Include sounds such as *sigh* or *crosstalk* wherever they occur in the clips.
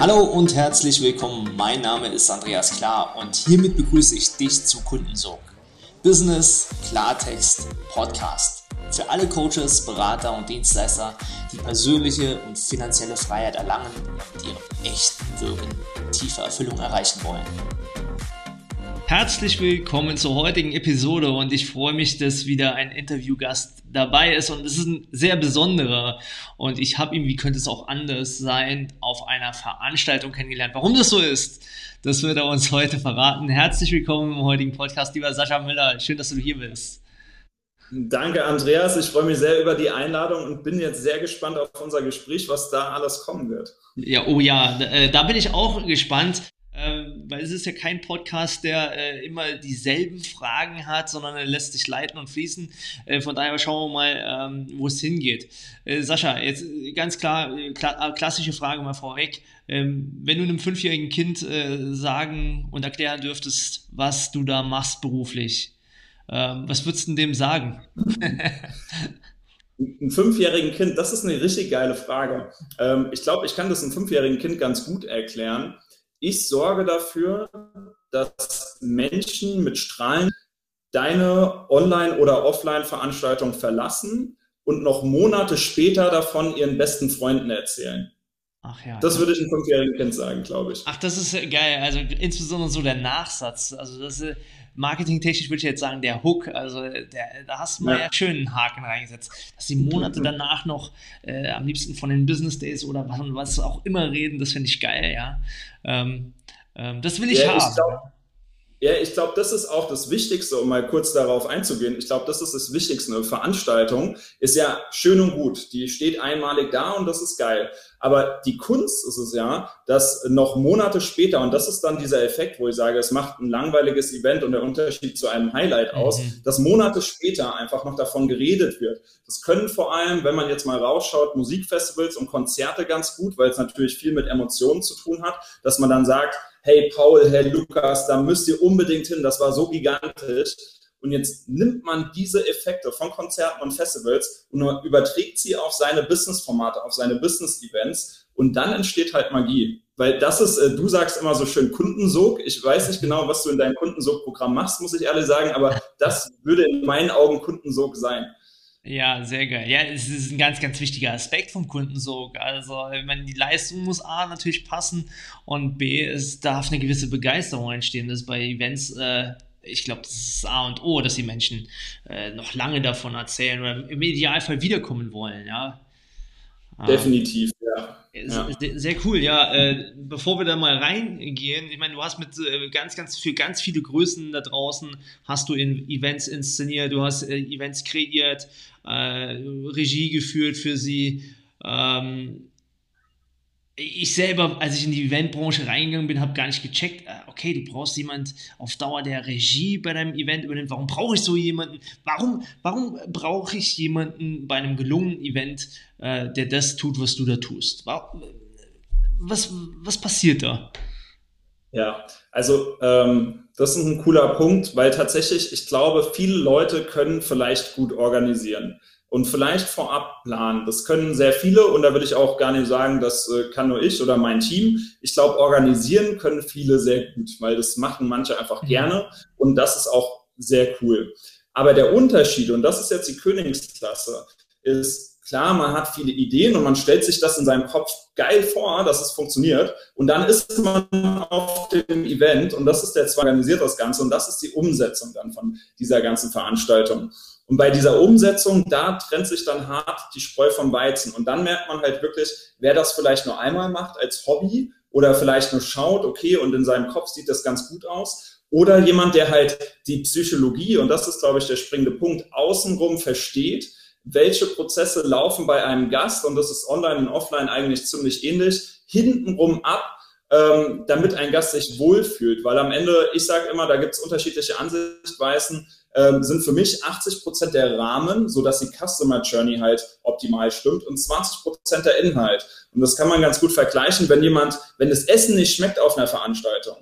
Hallo und herzlich willkommen. Mein Name ist Andreas Klar und hiermit begrüße ich dich zu Kundensog. Business Klartext Podcast. Für alle Coaches, Berater und Dienstleister, die persönliche und finanzielle Freiheit erlangen und ihrem echten Wirken tiefe Erfüllung erreichen wollen. Herzlich willkommen zur heutigen Episode und ich freue mich, dass wieder ein Interviewgast dabei ist und es ist ein sehr besonderer und ich habe ihn, wie könnte es auch anders sein, auf einer Veranstaltung kennengelernt. Warum das so ist, das wird er uns heute verraten. Herzlich willkommen im heutigen Podcast, lieber Sascha Müller. Schön, dass du hier bist. Danke, Andreas. Ich freue mich sehr über die Einladung und bin jetzt sehr gespannt auf unser Gespräch, was da alles kommen wird. Ja, oh ja, äh, da bin ich auch gespannt. Ähm, weil es ist ja kein Podcast, der äh, immer dieselben Fragen hat, sondern er lässt sich leiten und fließen. Äh, von daher schauen wir mal, ähm, wo es hingeht. Äh, Sascha, jetzt äh, ganz klar, äh, kla klassische Frage mal vorweg. Ähm, wenn du einem fünfjährigen Kind äh, sagen und erklären dürftest, was du da machst beruflich, ähm, was würdest du dem sagen? *laughs* Ein fünfjährigen Kind, das ist eine richtig geile Frage. Ähm, ich glaube, ich kann das einem fünfjährigen Kind ganz gut erklären ich sorge dafür, dass Menschen mit Strahlen deine Online- oder Offline-Veranstaltung verlassen und noch Monate später davon ihren besten Freunden erzählen. Ach ja. Das würde ich einem fünfjährigen Kind sagen, glaube ich. Ach, das ist geil. Also insbesondere so der Nachsatz. Also das ist marketingtechnisch würde ich jetzt sagen, der Hook, also der, da hast du mal ja. ja schön einen Haken reingesetzt. Dass die Monate danach noch äh, am liebsten von den Business Days oder was, was auch immer reden, das finde ich geil, ja. Ähm, ähm, das will ich ja, haben. Ich glaub, ja, ich glaube, das ist auch das Wichtigste, um mal kurz darauf einzugehen. Ich glaube, das ist das Wichtigste. Eine Veranstaltung ist ja schön und gut. Die steht einmalig da und das ist geil. Aber die Kunst ist es ja, dass noch Monate später, und das ist dann dieser Effekt, wo ich sage, es macht ein langweiliges Event und der Unterschied zu einem Highlight aus, mhm. dass Monate später einfach noch davon geredet wird. Das können vor allem, wenn man jetzt mal rausschaut, Musikfestivals und Konzerte ganz gut, weil es natürlich viel mit Emotionen zu tun hat, dass man dann sagt, hey Paul, hey Lukas, da müsst ihr unbedingt hin, das war so gigantisch. Und jetzt nimmt man diese Effekte von Konzerten und Festivals und überträgt sie auf seine Business-Formate, auf seine Business-Events und dann entsteht halt Magie. Weil das ist, äh, du sagst immer so schön Kundensog. Ich weiß nicht genau, was du in deinem Kundensog-Programm machst, muss ich ehrlich sagen, aber das würde in meinen Augen Kundensog sein. Ja, sehr geil. Ja, es ist ein ganz, ganz wichtiger Aspekt vom Kundensog. Also, meine, die Leistung muss A natürlich passen und B, es darf eine gewisse Begeisterung entstehen. Das ist bei Events, äh, ich glaube, das ist A und O, dass die Menschen äh, noch lange davon erzählen oder im Idealfall wiederkommen wollen, ja. Definitiv, ja. ja. Sehr, sehr, cool, ja. Äh, bevor wir da mal reingehen, ich meine, du hast mit äh, ganz, ganz für ganz viele Größen da draußen hast du in Events inszeniert, du hast äh, Events kreiert, äh, Regie geführt für sie. Ähm, ich selber, als ich in die Eventbranche reingegangen bin, habe gar nicht gecheckt, äh, okay, du brauchst jemand auf Dauer, der Regie bei deinem Event übernimmt. Warum brauche ich so jemanden? Warum, warum brauche ich jemanden bei einem gelungenen Event, äh, der das tut, was du da tust? Was, was passiert da? Ja, also ähm, das ist ein cooler Punkt, weil tatsächlich, ich glaube, viele Leute können vielleicht gut organisieren und vielleicht vorab planen. Das können sehr viele und da würde ich auch gar nicht sagen, das äh, kann nur ich oder mein Team. Ich glaube, organisieren können viele sehr gut, weil das machen manche einfach mhm. gerne und das ist auch sehr cool. Aber der Unterschied, und das ist jetzt die Königsklasse, ist klar, man hat viele Ideen und man stellt sich das in seinem Kopf geil vor, dass es funktioniert. Und dann ist man auf dem Event und das ist der zwar organisiert das Ganze und das ist die Umsetzung dann von dieser ganzen Veranstaltung. Und bei dieser Umsetzung, da trennt sich dann hart die Spreu vom Weizen. Und dann merkt man halt wirklich, wer das vielleicht nur einmal macht als Hobby oder vielleicht nur schaut, okay, und in seinem Kopf sieht das ganz gut aus. Oder jemand, der halt die Psychologie, und das ist, glaube ich, der springende Punkt, außenrum versteht, welche Prozesse laufen bei einem Gast, und das ist online und offline eigentlich ziemlich ähnlich, hintenrum ab, ähm, damit ein Gast sich wohlfühlt. Weil am Ende, ich sage immer, da gibt es unterschiedliche Ansichtweisen ähm, sind für mich 80 Prozent der Rahmen, so dass die Customer Journey halt optimal stimmt und 20 Prozent der Inhalt. Und das kann man ganz gut vergleichen, wenn jemand, wenn das Essen nicht schmeckt auf einer Veranstaltung,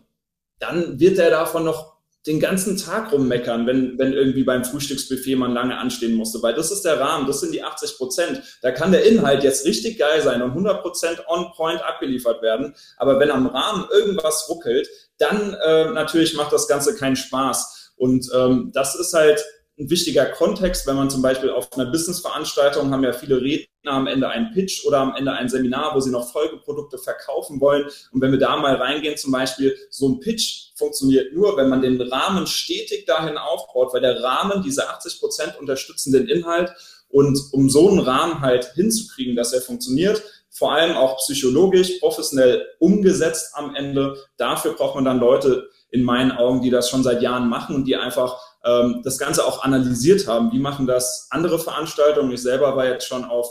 dann wird er davon noch den ganzen Tag rummeckern, wenn, wenn irgendwie beim Frühstücksbuffet man lange anstehen musste, weil das ist der Rahmen, das sind die 80 Prozent. Da kann der Inhalt jetzt richtig geil sein und 100 Prozent on point abgeliefert werden, aber wenn am Rahmen irgendwas ruckelt, dann äh, natürlich macht das Ganze keinen Spaß. Und ähm, das ist halt ein wichtiger Kontext, wenn man zum Beispiel auf einer Businessveranstaltung haben ja viele Redner am Ende einen Pitch oder am Ende ein Seminar, wo sie noch Folgeprodukte verkaufen wollen. Und wenn wir da mal reingehen, zum Beispiel, so ein Pitch funktioniert nur, wenn man den Rahmen stetig dahin aufbaut, weil der Rahmen diese 80 Prozent unterstützen den Inhalt. Und um so einen Rahmen halt hinzukriegen, dass er funktioniert, vor allem auch psychologisch, professionell umgesetzt am Ende, dafür braucht man dann Leute in meinen Augen, die das schon seit Jahren machen und die einfach ähm, das Ganze auch analysiert haben. Wie machen das andere Veranstaltungen? Ich selber war jetzt schon auf,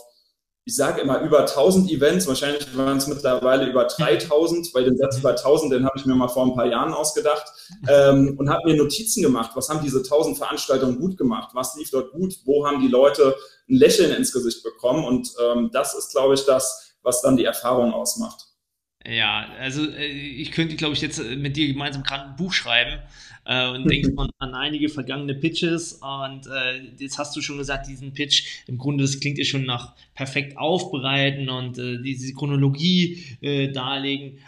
ich sage immer über 1000 Events, wahrscheinlich waren es mittlerweile über 3000, weil den Satz über 1000, den habe ich mir mal vor ein paar Jahren ausgedacht ähm, und habe mir Notizen gemacht. Was haben diese 1000 Veranstaltungen gut gemacht? Was lief dort gut? Wo haben die Leute ein Lächeln ins Gesicht bekommen? Und ähm, das ist, glaube ich, das, was dann die Erfahrung ausmacht. Ja, also äh, ich könnte, glaube ich, jetzt äh, mit dir gemeinsam gerade ein Buch schreiben äh, und denkst man an einige vergangene Pitches und äh, jetzt hast du schon gesagt, diesen Pitch, im Grunde, das klingt ja schon nach perfekt aufbereiten und äh, diese Chronologie äh, darlegen.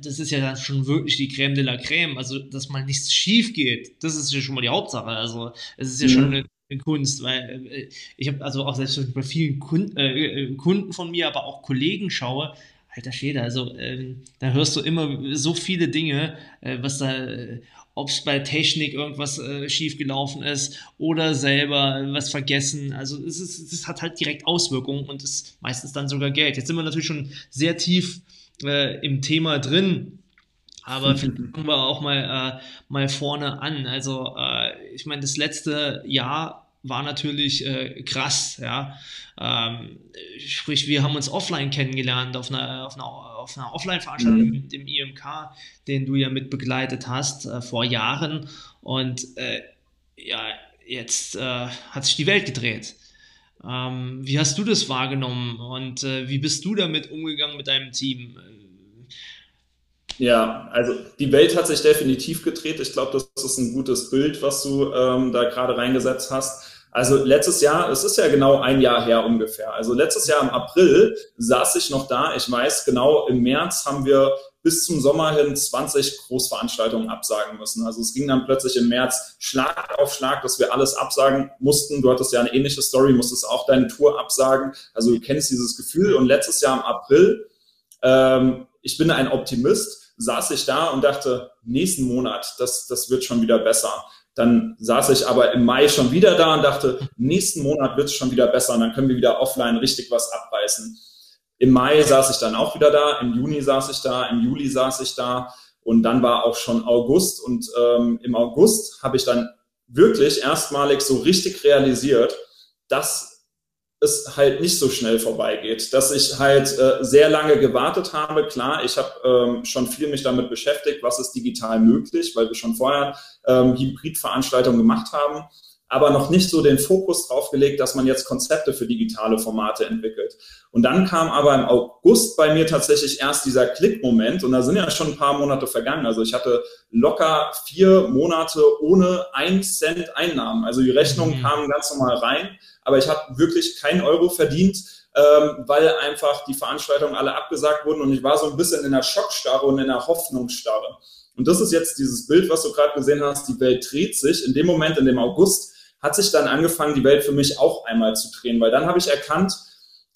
Das ist ja dann schon wirklich die Creme de la Creme, also dass mal nichts schief geht, das ist ja schon mal die Hauptsache. Also es ist ja mhm. schon eine Kunst, weil ich habe also auch selbst bei vielen Kunden, äh, Kunden von mir, aber auch Kollegen schaue, alter Schäder, also ähm, da hörst du immer so viele Dinge, äh, was da, äh, ob es bei Technik irgendwas äh, schiefgelaufen ist oder selber was vergessen. Also es, ist, es hat halt direkt Auswirkungen und ist meistens dann sogar Geld. Jetzt sind wir natürlich schon sehr tief äh, im Thema drin. Aber vielleicht fangen wir auch mal, äh, mal vorne an. Also, äh, ich meine, das letzte Jahr war natürlich äh, krass, ja. Ähm, sprich, wir haben uns offline kennengelernt auf einer, auf einer, auf einer Offline-Veranstaltung mhm. dem IMK, den du ja mit begleitet hast äh, vor Jahren. Und äh, ja, jetzt äh, hat sich die Welt gedreht. Ähm, wie hast du das wahrgenommen und äh, wie bist du damit umgegangen mit deinem Team? Ja, also die Welt hat sich definitiv gedreht. Ich glaube, das ist ein gutes Bild, was du ähm, da gerade reingesetzt hast. Also letztes Jahr, es ist ja genau ein Jahr her ungefähr. Also letztes Jahr im April saß ich noch da. Ich weiß genau, im März haben wir bis zum Sommer hin 20 Großveranstaltungen absagen müssen. Also es ging dann plötzlich im März Schlag auf Schlag, dass wir alles absagen mussten. Du hattest ja eine ähnliche Story, musstest auch deine Tour absagen. Also du kennst dieses Gefühl. Und letztes Jahr im April, ähm, ich bin ein Optimist, saß ich da und dachte, nächsten Monat, das, das wird schon wieder besser. Dann saß ich aber im Mai schon wieder da und dachte, nächsten Monat wird es schon wieder besser und dann können wir wieder offline richtig was abreißen. Im Mai saß ich dann auch wieder da, im Juni saß ich da, im Juli saß ich da und dann war auch schon August und ähm, im August habe ich dann wirklich erstmalig so richtig realisiert, dass es halt nicht so schnell vorbeigeht, dass ich halt äh, sehr lange gewartet habe. Klar, ich habe ähm, schon viel mich damit beschäftigt, was ist digital möglich, weil wir schon vorher ähm, Hybridveranstaltungen gemacht haben aber noch nicht so den Fokus drauf gelegt, dass man jetzt Konzepte für digitale Formate entwickelt. Und dann kam aber im August bei mir tatsächlich erst dieser Klickmoment und da sind ja schon ein paar Monate vergangen. Also ich hatte locker vier Monate ohne ein Cent Einnahmen. Also die Rechnungen mhm. kamen ganz normal rein, aber ich habe wirklich keinen Euro verdient, ähm, weil einfach die Veranstaltungen alle abgesagt wurden und ich war so ein bisschen in der Schockstarre und in der Hoffnungsstarre. Und das ist jetzt dieses Bild, was du gerade gesehen hast, die Welt dreht sich. In dem Moment, in dem August, hat sich dann angefangen, die Welt für mich auch einmal zu drehen, weil dann habe ich erkannt,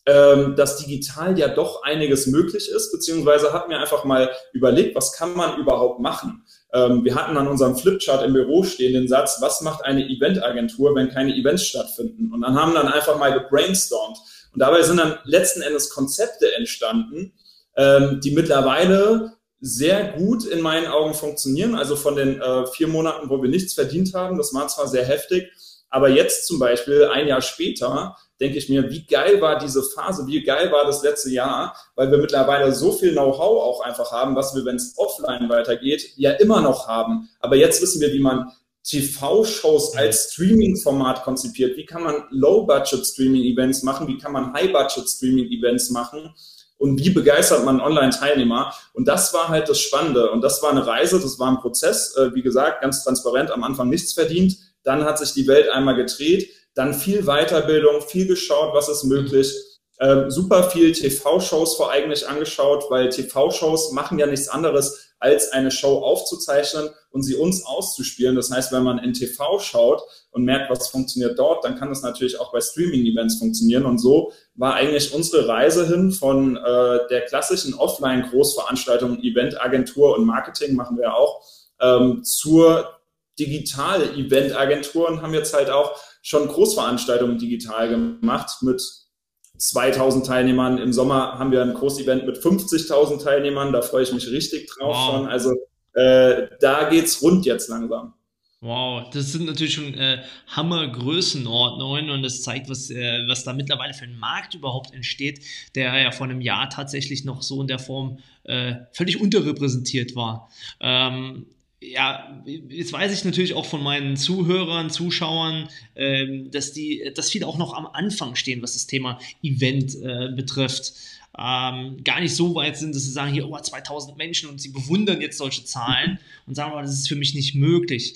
ähm, dass digital ja doch einiges möglich ist, beziehungsweise hat mir einfach mal überlegt, was kann man überhaupt machen. Ähm, wir hatten an unserem Flipchart im Büro stehen den Satz, was macht eine Eventagentur, wenn keine Events stattfinden? Und dann haben dann einfach mal gebrainstormt. Und dabei sind dann letzten Endes Konzepte entstanden, ähm, die mittlerweile sehr gut in meinen Augen funktionieren. Also von den äh, vier Monaten, wo wir nichts verdient haben, das war zwar sehr heftig, aber jetzt zum Beispiel, ein Jahr später, denke ich mir, wie geil war diese Phase, wie geil war das letzte Jahr, weil wir mittlerweile so viel Know-how auch einfach haben, was wir, wenn es offline weitergeht, ja immer noch haben. Aber jetzt wissen wir, wie man TV-Shows als Streaming-Format konzipiert. Wie kann man Low-Budget-Streaming-Events machen? Wie kann man High-Budget-Streaming-Events machen? und wie begeistert man Online-Teilnehmer. Und das war halt das Spannende. Und das war eine Reise, das war ein Prozess, äh, wie gesagt, ganz transparent, am Anfang nichts verdient. Dann hat sich die Welt einmal gedreht, dann viel Weiterbildung, viel geschaut, was ist möglich. Ähm, super viel TV-Shows vor eigentlich angeschaut, weil TV-Shows machen ja nichts anderes, als eine Show aufzuzeichnen und sie uns auszuspielen. Das heißt, wenn man in TV schaut und merkt, was funktioniert dort, dann kann das natürlich auch bei Streaming-Events funktionieren. Und so war eigentlich unsere Reise hin von äh, der klassischen Offline-Großveranstaltung, Eventagentur und Marketing machen wir auch, ähm, zur digitale Eventagentur und haben jetzt halt auch schon Großveranstaltungen digital gemacht mit 2000 Teilnehmern. Im Sommer haben wir ein Großevent mit 50.000 Teilnehmern. Da freue ich mich richtig drauf wow. schon. Also äh, da geht's rund jetzt langsam. Wow, das sind natürlich schon äh, Hammergrößenordnungen und das zeigt, was, äh, was da mittlerweile für ein Markt überhaupt entsteht, der ja vor einem Jahr tatsächlich noch so in der Form äh, völlig unterrepräsentiert war. Ähm, ja, jetzt weiß ich natürlich auch von meinen Zuhörern, Zuschauern, ähm, dass die, dass viele auch noch am Anfang stehen, was das Thema Event äh, betrifft. Ähm, gar nicht so weit sind, dass sie sagen, hier, oh, 2000 Menschen und sie bewundern jetzt solche Zahlen *laughs* und sagen, oh, das ist für mich nicht möglich.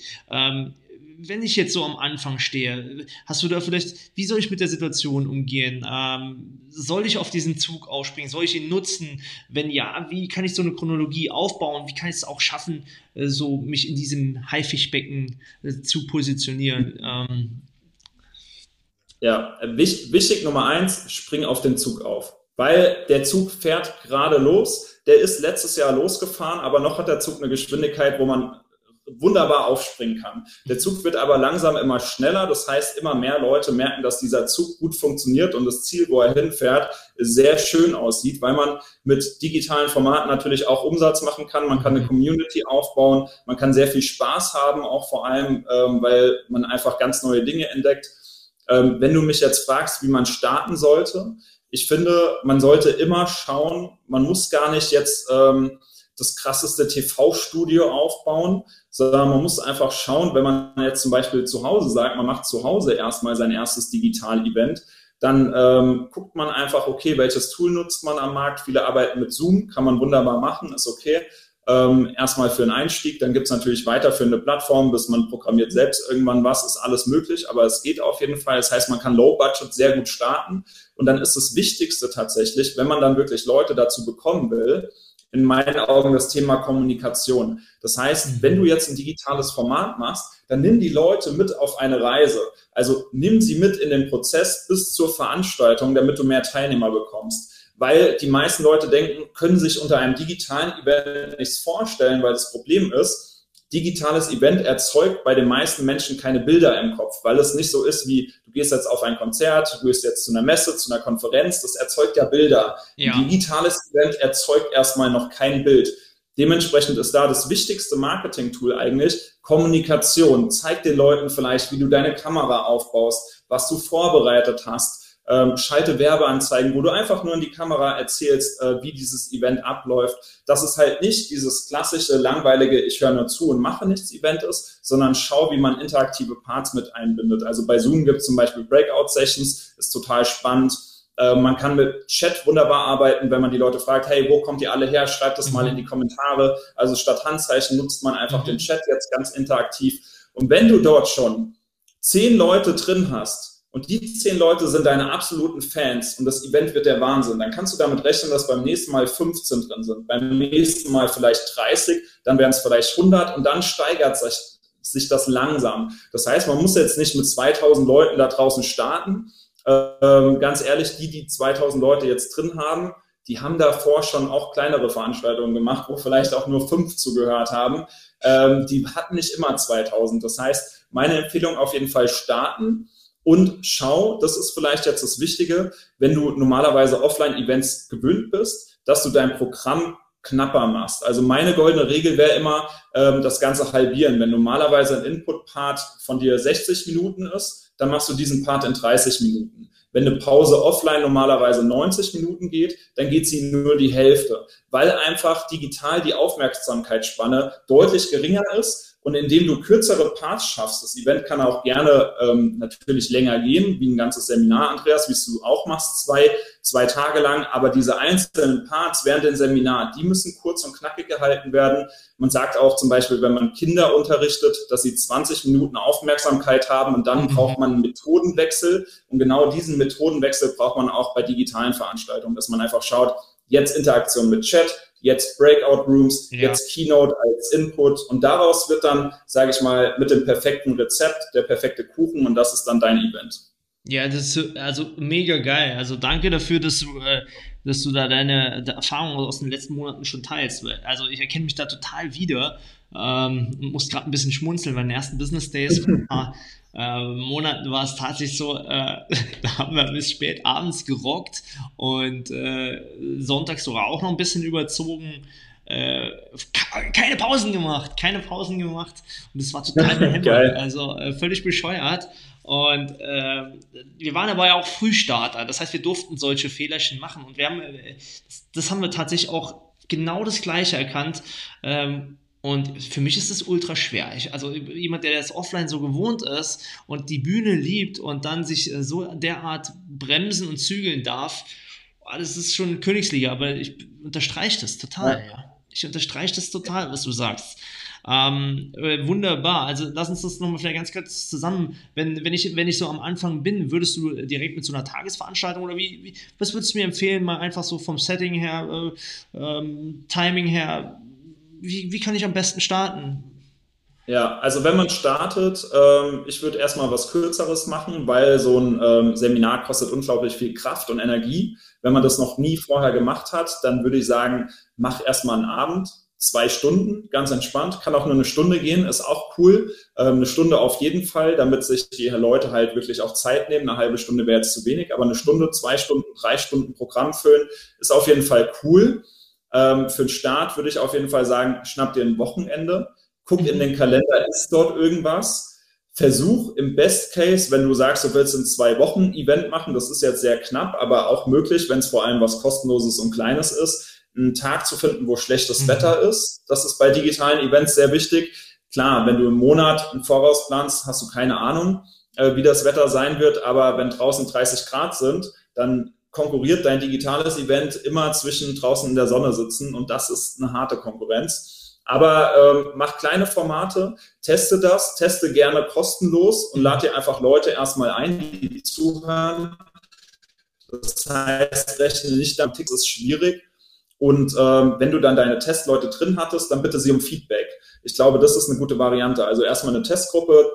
Wenn ich jetzt so am Anfang stehe, hast du da vielleicht, wie soll ich mit der Situation umgehen? Ähm, soll ich auf diesen Zug aufspringen? Soll ich ihn nutzen? Wenn ja, wie kann ich so eine Chronologie aufbauen? Wie kann ich es auch schaffen, äh, so mich in diesem Haifischbecken äh, zu positionieren? Ähm, ja, wichtig, wichtig Nummer eins, spring auf den Zug auf. Weil der Zug fährt gerade los. Der ist letztes Jahr losgefahren, aber noch hat der Zug eine Geschwindigkeit, wo man wunderbar aufspringen kann. Der Zug wird aber langsam immer schneller. Das heißt, immer mehr Leute merken, dass dieser Zug gut funktioniert und das Ziel, wo er hinfährt, sehr schön aussieht, weil man mit digitalen Formaten natürlich auch Umsatz machen kann. Man kann eine Community aufbauen. Man kann sehr viel Spaß haben, auch vor allem, ähm, weil man einfach ganz neue Dinge entdeckt. Ähm, wenn du mich jetzt fragst, wie man starten sollte, ich finde, man sollte immer schauen, man muss gar nicht jetzt ähm, das krasseste TV-Studio aufbauen, sondern man muss einfach schauen, wenn man jetzt zum Beispiel zu Hause sagt, man macht zu Hause erstmal sein erstes Digital-Event, dann ähm, guckt man einfach, okay, welches Tool nutzt man am Markt? Viele arbeiten mit Zoom, kann man wunderbar machen, ist okay. Ähm, erstmal für einen Einstieg, dann gibt's natürlich weiterführende Plattformen, bis man programmiert selbst irgendwann was, ist alles möglich, aber es geht auf jeden Fall. Das heißt, man kann Low Budget sehr gut starten und dann ist das Wichtigste tatsächlich, wenn man dann wirklich Leute dazu bekommen will, in meinen Augen das Thema Kommunikation. Das heißt, mhm. wenn du jetzt ein digitales Format machst, dann nimm die Leute mit auf eine Reise. Also nimm sie mit in den Prozess bis zur Veranstaltung, damit du mehr Teilnehmer bekommst. Weil die meisten Leute denken, können sich unter einem digitalen Event nichts vorstellen, weil das Problem ist, digitales Event erzeugt bei den meisten Menschen keine Bilder im Kopf, weil es nicht so ist wie, du gehst jetzt auf ein Konzert, du gehst jetzt zu einer Messe, zu einer Konferenz, das erzeugt ja Bilder. Ja. Ein digitales Event erzeugt erstmal noch kein Bild. Dementsprechend ist da das wichtigste Marketing-Tool eigentlich Kommunikation. Zeig den Leuten vielleicht, wie du deine Kamera aufbaust, was du vorbereitet hast ähm, schalte Werbeanzeigen, wo du einfach nur in die Kamera erzählst, äh, wie dieses Event abläuft. Dass es halt nicht dieses klassische, langweilige, ich höre nur zu und mache nichts Event ist, sondern schau, wie man interaktive Parts mit einbindet. Also bei Zoom gibt es zum Beispiel Breakout-Sessions, ist total spannend. Äh, man kann mit Chat wunderbar arbeiten, wenn man die Leute fragt, hey, wo kommt ihr alle her? Schreibt das mal in die Kommentare. Also statt Handzeichen nutzt man einfach mhm. den Chat jetzt ganz interaktiv. Und wenn du dort schon zehn Leute drin hast, und die zehn Leute sind deine absoluten Fans und das Event wird der Wahnsinn, dann kannst du damit rechnen, dass beim nächsten Mal 15 drin sind, beim nächsten Mal vielleicht 30, dann wären es vielleicht 100 und dann steigert sich, sich das langsam. Das heißt, man muss jetzt nicht mit 2000 Leuten da draußen starten. Ähm, ganz ehrlich, die, die 2000 Leute jetzt drin haben, die haben davor schon auch kleinere Veranstaltungen gemacht, wo vielleicht auch nur fünf zugehört haben. Ähm, die hatten nicht immer 2000. Das heißt, meine Empfehlung auf jeden Fall starten und schau, das ist vielleicht jetzt das Wichtige, wenn du normalerweise Offline-Events gewöhnt bist, dass du dein Programm knapper machst. Also meine goldene Regel wäre immer, ähm, das Ganze halbieren. Wenn normalerweise ein Input-Part von dir 60 Minuten ist, dann machst du diesen Part in 30 Minuten. Wenn eine Pause offline normalerweise 90 Minuten geht, dann geht sie nur die Hälfte, weil einfach digital die Aufmerksamkeitsspanne deutlich geringer ist Und indem du kürzere Parts schaffst, das Event kann auch gerne ähm, natürlich länger gehen, wie ein ganzes Seminar, Andreas, wie es du auch machst, zwei, zwei Tage lang. Aber diese einzelnen Parts während dem Seminar, die müssen kurz und knackig gehalten werden. Man sagt auch zum Beispiel, wenn man Kinder unterrichtet, dass sie 20 Minuten Aufmerksamkeit haben und dann mhm. braucht man einen Methodenwechsel. Und genau diesen Methodenwechsel braucht man auch bei digitalen Veranstaltungen, dass man einfach schaut, jetzt Interaktion mit Chat, jetzt Breakout Rooms, ja. jetzt Keynote als Input und daraus wird dann, sage ich mal, mit dem perfekten Rezept der perfekte Kuchen und das ist dann dein Event. Ja, das ist also mega geil. Also danke dafür, dass du, äh, dass du da deine Erfahrungen aus den letzten Monaten schon teilst. Also ich erkenne mich da total wieder. Ähm, muss gerade ein bisschen schmunzeln, weil den ersten Business Days *laughs* äh, Monaten war es tatsächlich so, äh, *laughs* da haben wir bis spät abends gerockt und äh, sonntags sogar auch noch ein bisschen überzogen. Äh, keine Pausen gemacht, keine Pausen gemacht und es war total *laughs* Geil. also äh, völlig bescheuert. Und äh, wir waren aber ja auch Frühstarter, das heißt, wir durften solche Fehlerchen machen und wir haben, äh, das, das haben wir tatsächlich auch genau das Gleiche erkannt. Ähm, und für mich ist es ultra schwer. Ich, also jemand, der das offline so gewohnt ist und die Bühne liebt und dann sich äh, so derart bremsen und zügeln darf, das ist schon Königsliga, aber ich unterstreiche das total. Ja. Ich unterstreiche das total, was du sagst. Ähm, äh, wunderbar. Also lass uns das nochmal vielleicht ganz kurz zusammen. Wenn, wenn, ich, wenn ich so am Anfang bin, würdest du direkt mit so einer Tagesveranstaltung oder wie, wie was würdest du mir empfehlen, mal einfach so vom Setting her, äh, ähm, Timing her, wie, wie kann ich am besten starten? Ja, also wenn man startet, ähm, ich würde erstmal was Kürzeres machen, weil so ein ähm, Seminar kostet unglaublich viel Kraft und Energie. Wenn man das noch nie vorher gemacht hat, dann würde ich sagen, mach erstmal einen Abend, zwei Stunden, ganz entspannt, kann auch nur eine Stunde gehen, ist auch cool. Ähm, eine Stunde auf jeden Fall, damit sich die Leute halt wirklich auch Zeit nehmen. Eine halbe Stunde wäre jetzt zu wenig, aber eine Stunde, zwei Stunden, drei Stunden Programm füllen, ist auf jeden Fall cool. Ähm, für den Start würde ich auf jeden Fall sagen, schnapp dir ein Wochenende, guck in den Kalender, ist dort irgendwas. Versuch im Best Case, wenn du sagst, du willst in zwei Wochen Event machen, das ist jetzt sehr knapp, aber auch möglich, wenn es vor allem was kostenloses und kleines ist, einen Tag zu finden, wo schlechtes mhm. Wetter ist. Das ist bei digitalen Events sehr wichtig. Klar, wenn du im Monat im Voraus planst, hast du keine Ahnung, äh, wie das Wetter sein wird, aber wenn draußen 30 Grad sind, dann konkurriert dein digitales Event immer zwischen draußen in der Sonne sitzen und das ist eine harte Konkurrenz. Aber ähm, mach kleine Formate, teste das, teste gerne kostenlos und lad dir einfach Leute erstmal ein, die zuhören. Das heißt, rechne nicht am Tick, ist schwierig. Und ähm, wenn du dann deine Testleute drin hattest, dann bitte sie um Feedback. Ich glaube, das ist eine gute Variante. Also erstmal eine Testgruppe,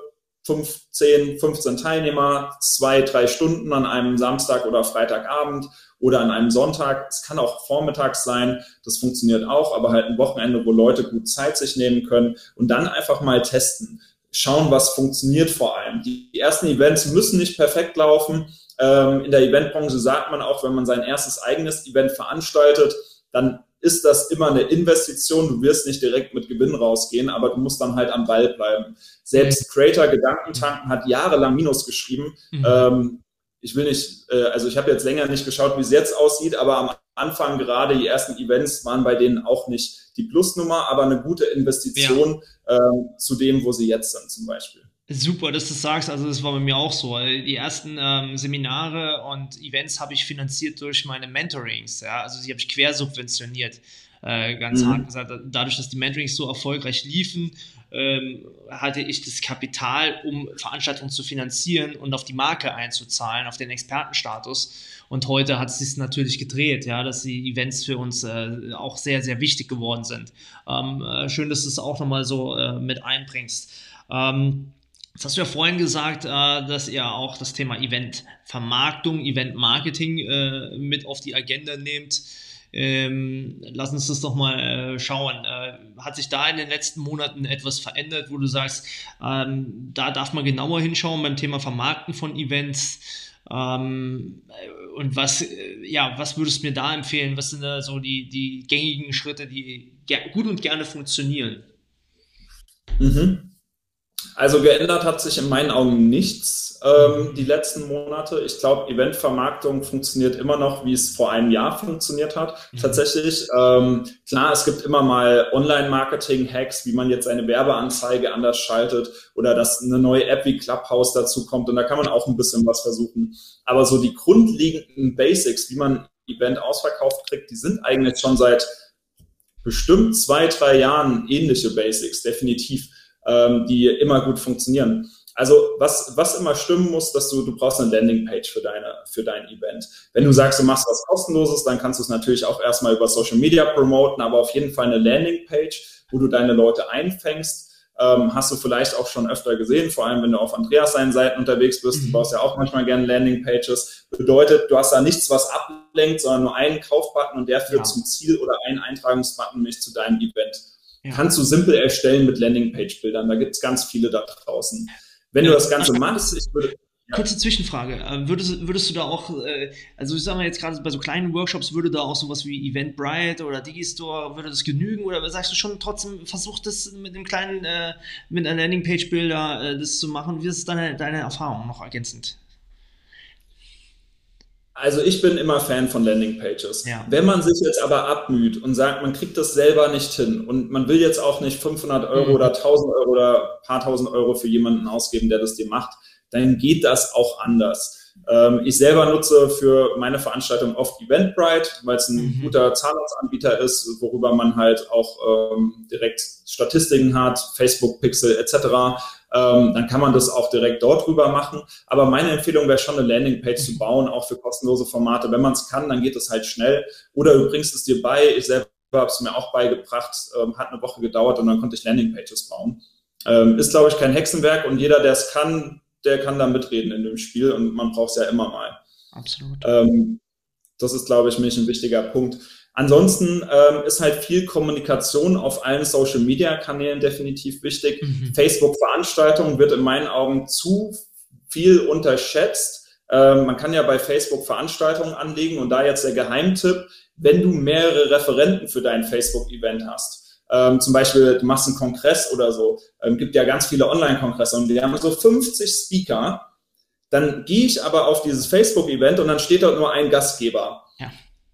15, 15 Teilnehmer, zwei, drei Stunden an einem Samstag oder Freitagabend oder an einem Sonntag. Es kann auch vormittags sein, das funktioniert auch, aber halt ein Wochenende, wo Leute gut Zeit sich nehmen können und dann einfach mal testen. Schauen, was funktioniert vor allem. Die ersten Events müssen nicht perfekt laufen. Ähm, in der Eventbranche sagt man auch, wenn man sein erstes eigenes Event veranstaltet, dann ist das immer eine Investition. Du wirst nicht direkt mit Gewinn rausgehen, aber du musst dann halt am Ball bleiben. Selbst Creator Gedankentanken hat jahrelang Minus geschrieben. Mhm. Ähm, ich will nicht, äh, also ich habe jetzt länger nicht geschaut, wie es jetzt aussieht, aber am Anfang gerade die ersten Events waren bei denen auch nicht die Plusnummer, aber eine gute Investition ja. ähm, zu dem, wo sie jetzt sind zum Beispiel. Super, dass du das sagst. Also das war bei mir auch so. Die ersten ähm, Seminare und Events habe ich finanziert durch meine Mentorings. Ja? Also die habe ich quersubventioniert. Äh, ganz mhm. hart gesagt. Dadurch, dass die Mentorings so erfolgreich liefen, ähm, hatte ich das Kapital, um Veranstaltungen zu finanzieren und auf die Marke einzuzahlen, auf den Expertenstatus. Und heute hat es sich natürlich gedreht, ja, dass die Events für uns äh, auch sehr, sehr wichtig geworden sind. Ähm, äh, schön, dass du es auch nochmal so äh, mit einbringst. Ähm, Jetzt hast du ja vorhin gesagt, äh, dass ihr auch das Thema Event-Vermarktung, Event-Marketing äh, mit auf die Agenda nehmt. Ähm, lass uns das doch mal äh, schauen. Hat sich da in den letzten Monaten etwas verändert, wo du sagst, ähm, da darf man genauer hinschauen beim Thema Vermarkten von Events? Ähm, und was, ja, was würdest du mir da empfehlen? Was sind da so die, die gängigen Schritte, die gut und gerne funktionieren? Mhm. Also geändert hat sich in meinen Augen nichts ähm, die letzten Monate. Ich glaube, Eventvermarktung funktioniert immer noch, wie es vor einem Jahr funktioniert hat. Mhm. Tatsächlich, ähm, klar, es gibt immer mal Online-Marketing-Hacks, wie man jetzt eine Werbeanzeige anders schaltet oder dass eine neue App wie Clubhouse dazu kommt und da kann man auch ein bisschen was versuchen. Aber so die grundlegenden Basics, wie man Event ausverkauft kriegt, die sind eigentlich schon seit bestimmt zwei, drei Jahren ähnliche Basics, definitiv ähm, die immer gut funktionieren. Also was, was immer stimmen muss, dass du, du brauchst eine Landingpage für, deine, für dein Event. Wenn du sagst, du machst was kostenloses, dann kannst du es natürlich auch erstmal über Social Media promoten, aber auf jeden Fall eine Landingpage, wo du deine Leute einfängst. Ähm, hast du vielleicht auch schon öfter gesehen, vor allem wenn du auf Andreas seinen Seiten unterwegs bist. Du mhm. baust ja auch manchmal gerne Landingpages. Bedeutet, du hast da nichts, was ablenkt, sondern nur einen Kaufbutton und der führt ja. zum Ziel oder einen Eintragungsbutton nämlich zu deinem Event. Ja. Kannst du simpel erstellen mit Landingpage-Bildern. Da gibt es ganz viele da draußen. Wenn du das Ganze machst, ich würde, ja. Kurze Zwischenfrage. Äh, würdest, würdest du da auch, äh, also ich sag mal jetzt gerade bei so kleinen Workshops, würde da auch sowas wie Eventbrite oder Digistore, würde das genügen? Oder sagst du schon trotzdem, versuch das mit einem kleinen, äh, mit einer Landingpage-Bilder das zu machen? Wie ist deine, deine Erfahrung noch ergänzend? Also ich bin immer Fan von Landingpages. Ja. Wenn man sich jetzt aber abmüht und sagt, man kriegt das selber nicht hin und man will jetzt auch nicht 500 Euro mhm. oder 1000 Euro oder ein paar tausend Euro für jemanden ausgeben, der das dir macht, dann geht das auch anders. Ähm, ich selber nutze für meine Veranstaltung oft Eventbrite, weil es ein mhm. guter Zahlungsanbieter ist, worüber man halt auch ähm, direkt Statistiken hat, Facebook, Pixel etc ähm, dann kann man das auch direkt dort drüber machen. Aber meine Empfehlung wäre schon eine Landingpage zu bauen, auch für kostenlose Formate. Wenn man es kann, dann geht es halt schnell. Oder du bringst es dir bei. Ich selber habe es mir auch beigebracht, ähm, hat eine Woche gedauert und dann konnte ich Landingpages bauen. Ähm, ist, glaube ich, kein Hexenwerk und jeder, der es kann, der kann da mitreden in dem Spiel und man braucht es ja immer mal. Absolut. Ähm, das ist, glaube ich, mich ein wichtiger Punkt. Ansonsten ähm, ist halt viel Kommunikation auf allen Social-Media-Kanälen definitiv wichtig. Mhm. Facebook-Veranstaltungen wird in meinen Augen zu viel unterschätzt. Ähm, man kann ja bei Facebook Veranstaltungen anlegen und da jetzt der Geheimtipp, wenn du mehrere Referenten für dein Facebook-Event hast, ähm, zum Beispiel du machst einen Kongress oder so, ähm, gibt ja ganz viele Online-Kongresse und wir haben so 50 Speaker, dann gehe ich aber auf dieses Facebook-Event und dann steht dort nur ein Gastgeber.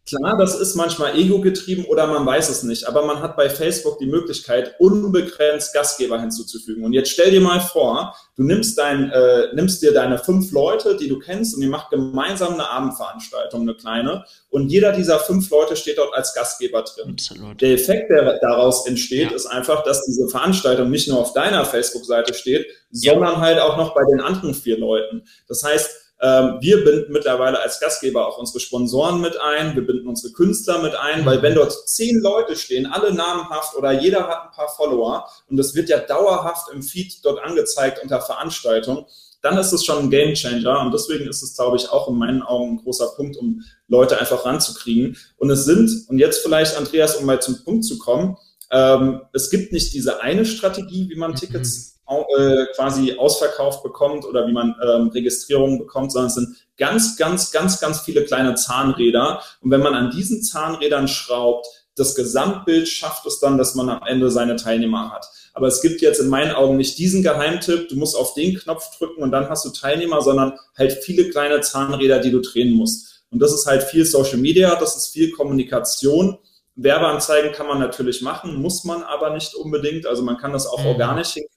Klar, das ist manchmal ego-getrieben oder man weiß es nicht, aber man hat bei Facebook die Möglichkeit, unbegrenzt Gastgeber hinzuzufügen. Und jetzt stell dir mal vor, du nimmst, dein, äh, nimmst dir deine fünf Leute, die du kennst, und ihr macht gemeinsam eine Abendveranstaltung, eine kleine, und jeder dieser fünf Leute steht dort als Gastgeber drin. Absolut. Der Effekt, der daraus entsteht, ja. ist einfach, dass diese Veranstaltung nicht nur auf deiner Facebook-Seite steht, ja. sondern halt auch noch bei den anderen vier Leuten. Das heißt, wir binden mittlerweile als Gastgeber auch unsere Sponsoren mit ein, wir binden unsere Künstler mit ein, weil wenn dort zehn Leute stehen, alle namenhaft oder jeder hat ein paar Follower und das wird ja dauerhaft im Feed dort angezeigt unter Veranstaltung, dann ist es schon ein Game Changer und deswegen ist es, glaube ich, auch in meinen Augen ein großer Punkt, um Leute einfach ranzukriegen. Und es sind, und jetzt vielleicht, Andreas, um mal zum Punkt zu kommen, ähm, es gibt nicht diese eine Strategie, wie man mhm. Tickets äh, quasi ausverkauft bekommt oder wie man ähm, Registrierungen bekommt, sondern es sind ganz, ganz, ganz, ganz viele kleine Zahnräder. Und wenn man an diesen Zahnrädern schraubt, das Gesamtbild schafft es dann, dass man am Ende seine Teilnehmer hat. Aber es gibt jetzt in meinen Augen nicht diesen Geheimtipp, du musst auf den Knopf drücken und dann hast du Teilnehmer, sondern halt viele kleine Zahnräder, die du drehen musst. Und das ist halt viel Social Media, das ist viel Kommunikation. Werbeanzeigen kann man natürlich machen, muss man aber nicht unbedingt. Also man kann das auch mhm. organisch hinkriegen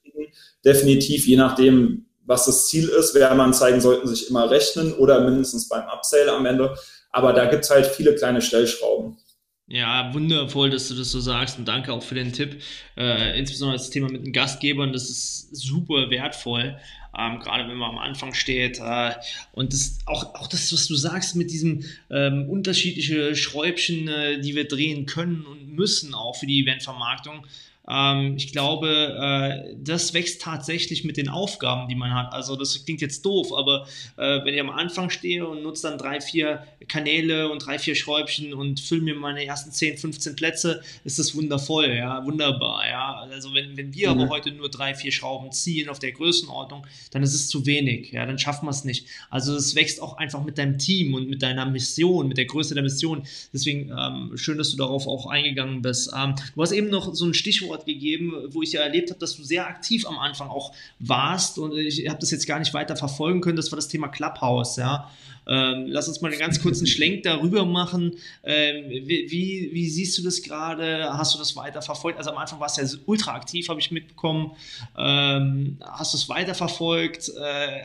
definitiv, je nachdem, was das Ziel ist, Werbeanzeigen sollten sich immer rechnen oder mindestens beim Upsale am Ende. Aber da gibt es halt viele kleine Stellschrauben. Ja, wundervoll, dass du das so sagst und danke auch für den Tipp. Äh, insbesondere das Thema mit den Gastgebern, das ist super wertvoll, ähm, gerade wenn man am Anfang steht. Äh, und das, auch, auch das, was du sagst mit diesen ähm, unterschiedlichen Schräubchen, äh, die wir drehen können und müssen, auch für die Eventvermarktung. Ähm, ich glaube, äh, das wächst tatsächlich mit den Aufgaben, die man hat. Also das klingt jetzt doof, aber äh, wenn ich am Anfang stehe und nutze dann drei, vier Kanäle und drei, vier Schräubchen und fülle mir meine ersten 10, 15 Plätze, ist das wundervoll, ja, wunderbar, ja. Also wenn, wenn wir mhm. aber heute nur drei, vier Schrauben ziehen auf der Größenordnung, dann ist es zu wenig, ja, dann schaffen wir es nicht. Also es wächst auch einfach mit deinem Team und mit deiner Mission, mit der Größe der Mission. Deswegen ähm, schön, dass du darauf auch eingegangen bist. Ähm, du hast eben noch so ein Stichwort Stichwort gegeben, wo ich ja erlebt habe, dass du sehr aktiv am Anfang auch warst und ich habe das jetzt gar nicht weiter verfolgen können. Das war das Thema Clubhouse, ja. Ähm, lass uns mal einen ganz kurzen Schlenk darüber machen. Ähm, wie, wie, wie, siehst du das gerade? Hast du das weiter verfolgt? Also am Anfang warst du ja ultra aktiv, habe ich mitbekommen. Ähm, hast du es weiter verfolgt äh,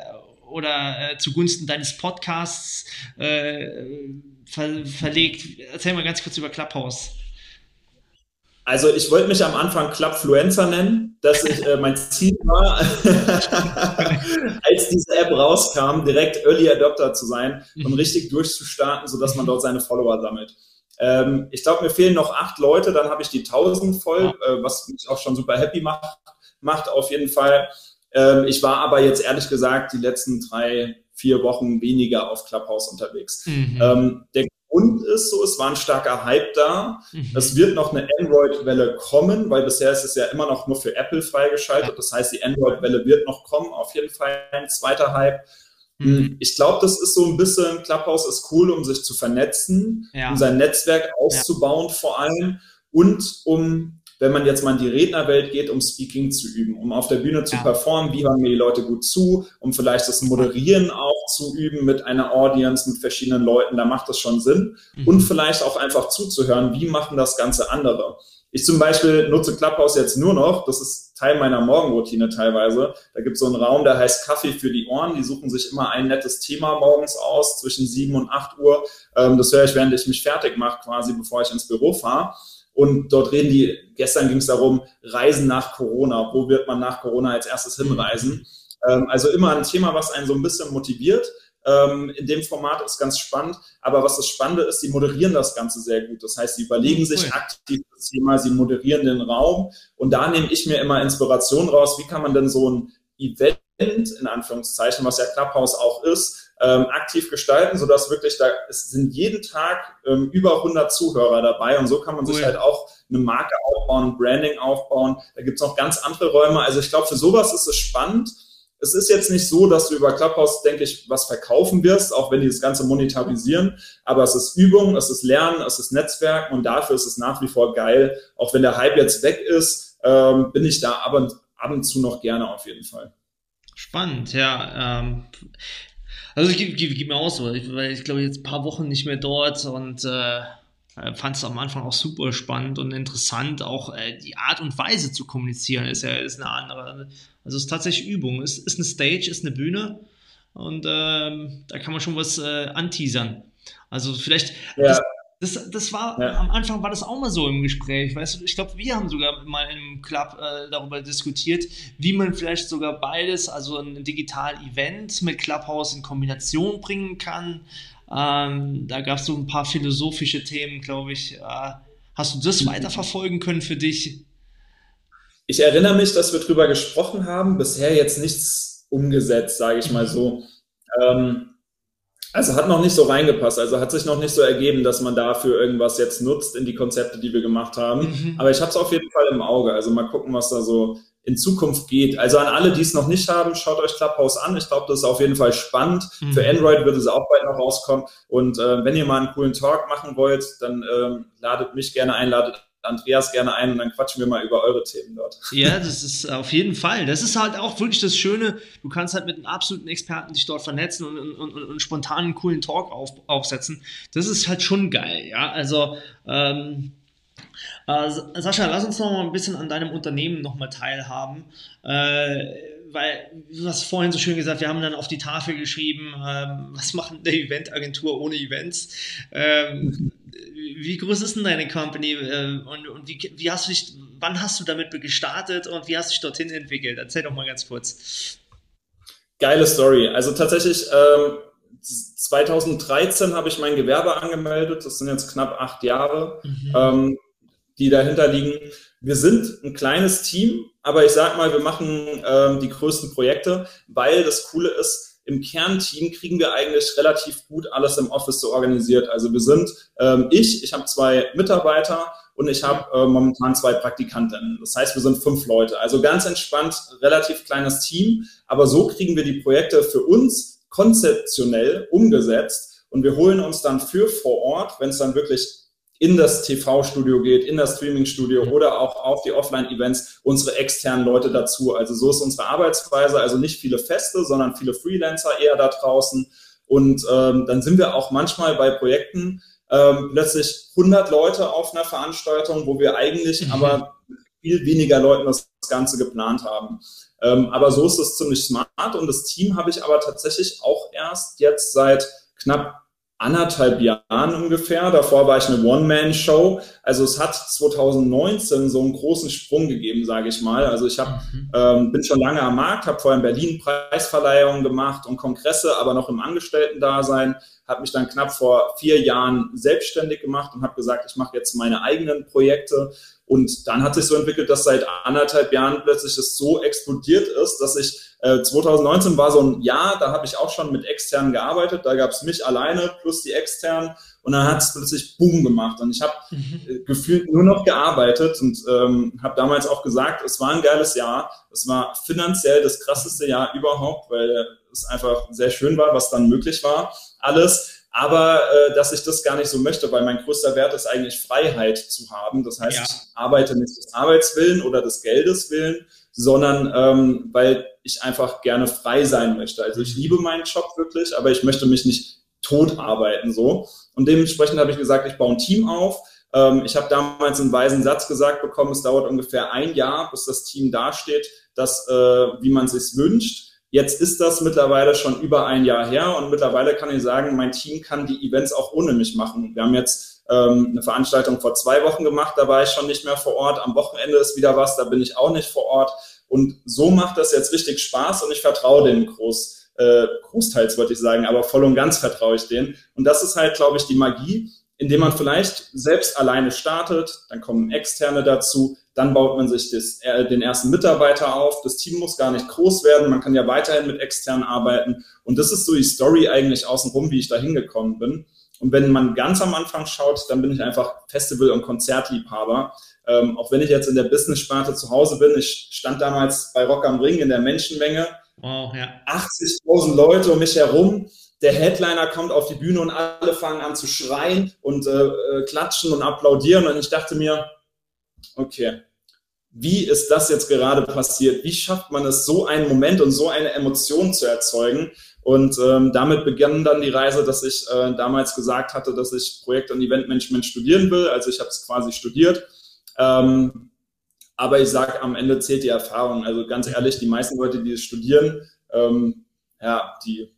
oder äh, zugunsten deines Podcasts äh, ver verlegt? Erzähl mal ganz kurz über Clubhouse. Also ich wollte mich am Anfang Clubfluencer nennen, dass ich äh, mein Ziel war, *laughs* als diese App rauskam, direkt Early Adopter zu sein und mhm. richtig durchzustarten, sodass man dort seine Follower sammelt. Ähm, ich glaube, mir fehlen noch acht Leute, dann habe ich die 1000 voll, äh, was mich auch schon super happy macht, macht auf jeden Fall. Ähm, ich war aber jetzt ehrlich gesagt die letzten drei, vier Wochen weniger auf Clubhouse unterwegs. Mhm. Ähm, der und ist so, es war ein starker Hype da. Mhm. Es wird noch eine Android-Welle kommen, weil bisher ist es ja immer noch nur für Apple freigeschaltet. Das heißt, die Android-Welle wird noch kommen, auf jeden Fall ein zweiter Hype. Mhm. Ich glaube, das ist so ein bisschen, Clubhouse ist cool, um sich zu vernetzen, ja. um sein Netzwerk auszubauen ja. vor allem und um wenn man jetzt mal in die Rednerwelt geht, um Speaking zu üben, um auf der Bühne zu ja. performen, wie hören mir die Leute gut zu, um vielleicht das Moderieren auch zu üben mit einer Audience, mit verschiedenen Leuten, da macht das schon Sinn. Mhm. Und vielleicht auch einfach zuzuhören, wie machen das Ganze andere. Ich zum Beispiel nutze Clubhouse jetzt nur noch, das ist Teil meiner Morgenroutine teilweise. Da gibt es so einen Raum, der heißt Kaffee für die Ohren. Die suchen sich immer ein nettes Thema morgens aus, zwischen sieben und acht Uhr. Ähm, das höre ich, während ich mich fertig mache, quasi bevor ich ins Büro fahre. Und dort reden die, gestern ging es darum, Reisen nach Corona. Wo wird man nach Corona als erstes hinreisen? Ähm, also immer ein Thema, was einen so ein bisschen motiviert. Ähm, in dem Format ist ganz spannend. Aber was das Spannende ist, sie moderieren das Ganze sehr gut. Das heißt, sie überlegen sich aktiv das Thema, sie moderieren den Raum. Und da nehme ich mir immer Inspiration raus. Wie kann man denn so ein Event, in Anführungszeichen, was ja Clubhouse auch ist, ähm, aktiv gestalten, sodass wirklich da es sind jeden Tag ähm, über 100 Zuhörer dabei und so kann man cool. sich halt auch eine Marke aufbauen, Branding aufbauen. Da gibt es noch ganz andere Räume. Also ich glaube, für sowas ist es spannend. Es ist jetzt nicht so, dass du über Clubhouse, denke ich, was verkaufen wirst, auch wenn die das Ganze monetarisieren. Aber es ist Übung, es ist Lernen, es ist Netzwerken und dafür ist es nach wie vor geil. Auch wenn der Hype jetzt weg ist, ähm, bin ich da ab und, ab und zu noch gerne auf jeden Fall. Spannend, ja. Ähm, also ich gebe mir auch so, weil ich glaube jetzt ein paar Wochen nicht mehr dort und äh, fand es am Anfang auch super spannend und interessant. Auch äh, die Art und Weise zu kommunizieren ist ja ist eine andere. Also es ist tatsächlich Übung. Es ist eine Stage, ist eine Bühne und ähm, da kann man schon was äh, anteasern. Also vielleicht, ja. Das, das, war, ja. am Anfang war das auch mal so im Gespräch, weißt du, ich glaube, wir haben sogar mal im Club äh, darüber diskutiert, wie man vielleicht sogar beides, also ein Digital-Event mit Clubhouse in Kombination bringen kann. Ähm, da gab es so ein paar philosophische Themen, glaube ich. Äh, hast du das weiterverfolgen können für dich? Ich erinnere mich, dass wir darüber gesprochen haben, bisher jetzt nichts umgesetzt, sage ich mal so. Ähm, also hat noch nicht so reingepasst, also hat sich noch nicht so ergeben, dass man dafür irgendwas jetzt nutzt in die Konzepte, die wir gemacht haben. Mhm. Aber ich habe es auf jeden Fall im Auge. Also mal gucken, was da so in Zukunft geht. Also an alle, die es noch nicht haben, schaut euch Clubhouse an. Ich glaube, das ist auf jeden Fall spannend. Mhm. Für Android wird es auch bald noch rauskommen. Und äh, wenn ihr mal einen coolen Talk machen wollt, dann ähm, ladet mich gerne ein, ladet Andreas gerne ein und dann quatschen wir mal über eure Themen dort. Ja, das ist auf jeden Fall. Das ist halt auch wirklich das Schöne. Du kannst halt mit einem absoluten Experten dich dort vernetzen und, und, und, und spontan einen coolen Talk auf, aufsetzen. Das ist halt schon geil, ja. Also, ähm, äh, Sascha, lass uns noch mal ein bisschen an deinem Unternehmen noch mal teilhaben. Äh, weil du hast vorhin so schön gesagt, wir haben dann auf die Tafel geschrieben, ähm, was macht eine Eventagentur ohne Events? Ähm, wie groß ist denn deine Company äh, und, und wie, wie, hast du dich, wann hast du damit gestartet und wie hast du dich dorthin entwickelt? Erzähl doch mal ganz kurz. Geile Story. Also tatsächlich, ähm, 2013 habe ich mein Gewerbe angemeldet. Das sind jetzt knapp acht Jahre, mhm. ähm, die dahinter liegen. Wir sind ein kleines Team, aber ich sag mal, wir machen ähm, die größten Projekte, weil das Coole ist, im Kernteam kriegen wir eigentlich relativ gut alles im Office so organisiert. Also wir sind ähm, ich, ich habe zwei Mitarbeiter und ich habe äh, momentan zwei Praktikantinnen. Das heißt, wir sind fünf Leute. Also ganz entspannt, relativ kleines Team, aber so kriegen wir die Projekte für uns konzeptionell umgesetzt und wir holen uns dann für vor Ort, wenn es dann wirklich in das TV-Studio geht, in das Streaming-Studio oder auch auf die Offline-Events unsere externen Leute dazu. Also so ist unsere Arbeitsweise, also nicht viele Feste, sondern viele Freelancer eher da draußen. Und ähm, dann sind wir auch manchmal bei Projekten ähm, plötzlich 100 Leute auf einer Veranstaltung, wo wir eigentlich mhm. aber viel weniger Leuten das Ganze geplant haben. Ähm, aber so ist es ziemlich smart und das Team habe ich aber tatsächlich auch erst jetzt seit knapp anderthalb Jahren ungefähr. Davor war ich eine One-Man-Show. Also es hat 2019 so einen großen Sprung gegeben, sage ich mal. Also ich hab, mhm. ähm, bin schon lange am Markt, habe vorher in Berlin Preisverleihungen gemacht und Kongresse, aber noch im Angestellten-Dasein. Habe mich dann knapp vor vier Jahren selbstständig gemacht und habe gesagt, ich mache jetzt meine eigenen Projekte. Und dann hat sich so entwickelt, dass seit anderthalb Jahren plötzlich es so explodiert ist, dass ich äh, 2019 war so ein Jahr, da habe ich auch schon mit externen gearbeitet. Da gab es mich alleine plus die externen und dann hat es plötzlich Boom gemacht. Und ich habe mhm. äh, gefühlt nur noch gearbeitet und ähm, habe damals auch gesagt, es war ein geiles Jahr. Es war finanziell das krasseste Jahr überhaupt, weil es einfach sehr schön war, was dann möglich war. Alles aber äh, dass ich das gar nicht so möchte, weil mein größter Wert ist eigentlich Freiheit zu haben. Das heißt, ja. ich arbeite nicht des Arbeitswillen oder des Geldes willen, sondern ähm, weil ich einfach gerne frei sein möchte. Also ich liebe meinen Job wirklich, aber ich möchte mich nicht tot arbeiten so. Und dementsprechend habe ich gesagt, ich baue ein Team auf. Ähm, ich habe damals einen weisen Satz gesagt bekommen, es dauert ungefähr ein Jahr, bis das Team dasteht, dass, äh, wie man sich wünscht. Jetzt ist das mittlerweile schon über ein Jahr her und mittlerweile kann ich sagen, mein Team kann die Events auch ohne mich machen. Wir haben jetzt ähm, eine Veranstaltung vor zwei Wochen gemacht, da war ich schon nicht mehr vor Ort. Am Wochenende ist wieder was, da bin ich auch nicht vor Ort. Und so macht das jetzt richtig Spaß und ich vertraue dem groß, äh, großteils, würde ich sagen, aber voll und ganz vertraue ich denen. Und das ist halt, glaube ich, die Magie, indem man vielleicht selbst alleine startet, dann kommen Externe dazu, dann baut man sich das, äh, den ersten Mitarbeiter auf. Das Team muss gar nicht groß werden. Man kann ja weiterhin mit externen arbeiten. Und das ist so die Story eigentlich außenrum, wie ich da hingekommen bin. Und wenn man ganz am Anfang schaut, dann bin ich einfach Festival- und Konzertliebhaber. Ähm, auch wenn ich jetzt in der Business-Sparte zu Hause bin, ich stand damals bei Rock am Ring in der Menschenmenge. Wow, ja. 80.000 Leute um mich herum. Der Headliner kommt auf die Bühne und alle fangen an zu schreien und äh, äh klatschen und applaudieren. Und ich dachte mir, okay, wie ist das jetzt gerade passiert? Wie schafft man es, so einen Moment und so eine Emotion zu erzeugen? Und ähm, damit begann dann die Reise, dass ich äh, damals gesagt hatte, dass ich Projekt- und Eventmanagement studieren will. Also ich habe es quasi studiert. Ähm, aber ich sage, am Ende zählt die Erfahrung. Also ganz ehrlich, die meisten Leute, die es studieren, ähm, ja, die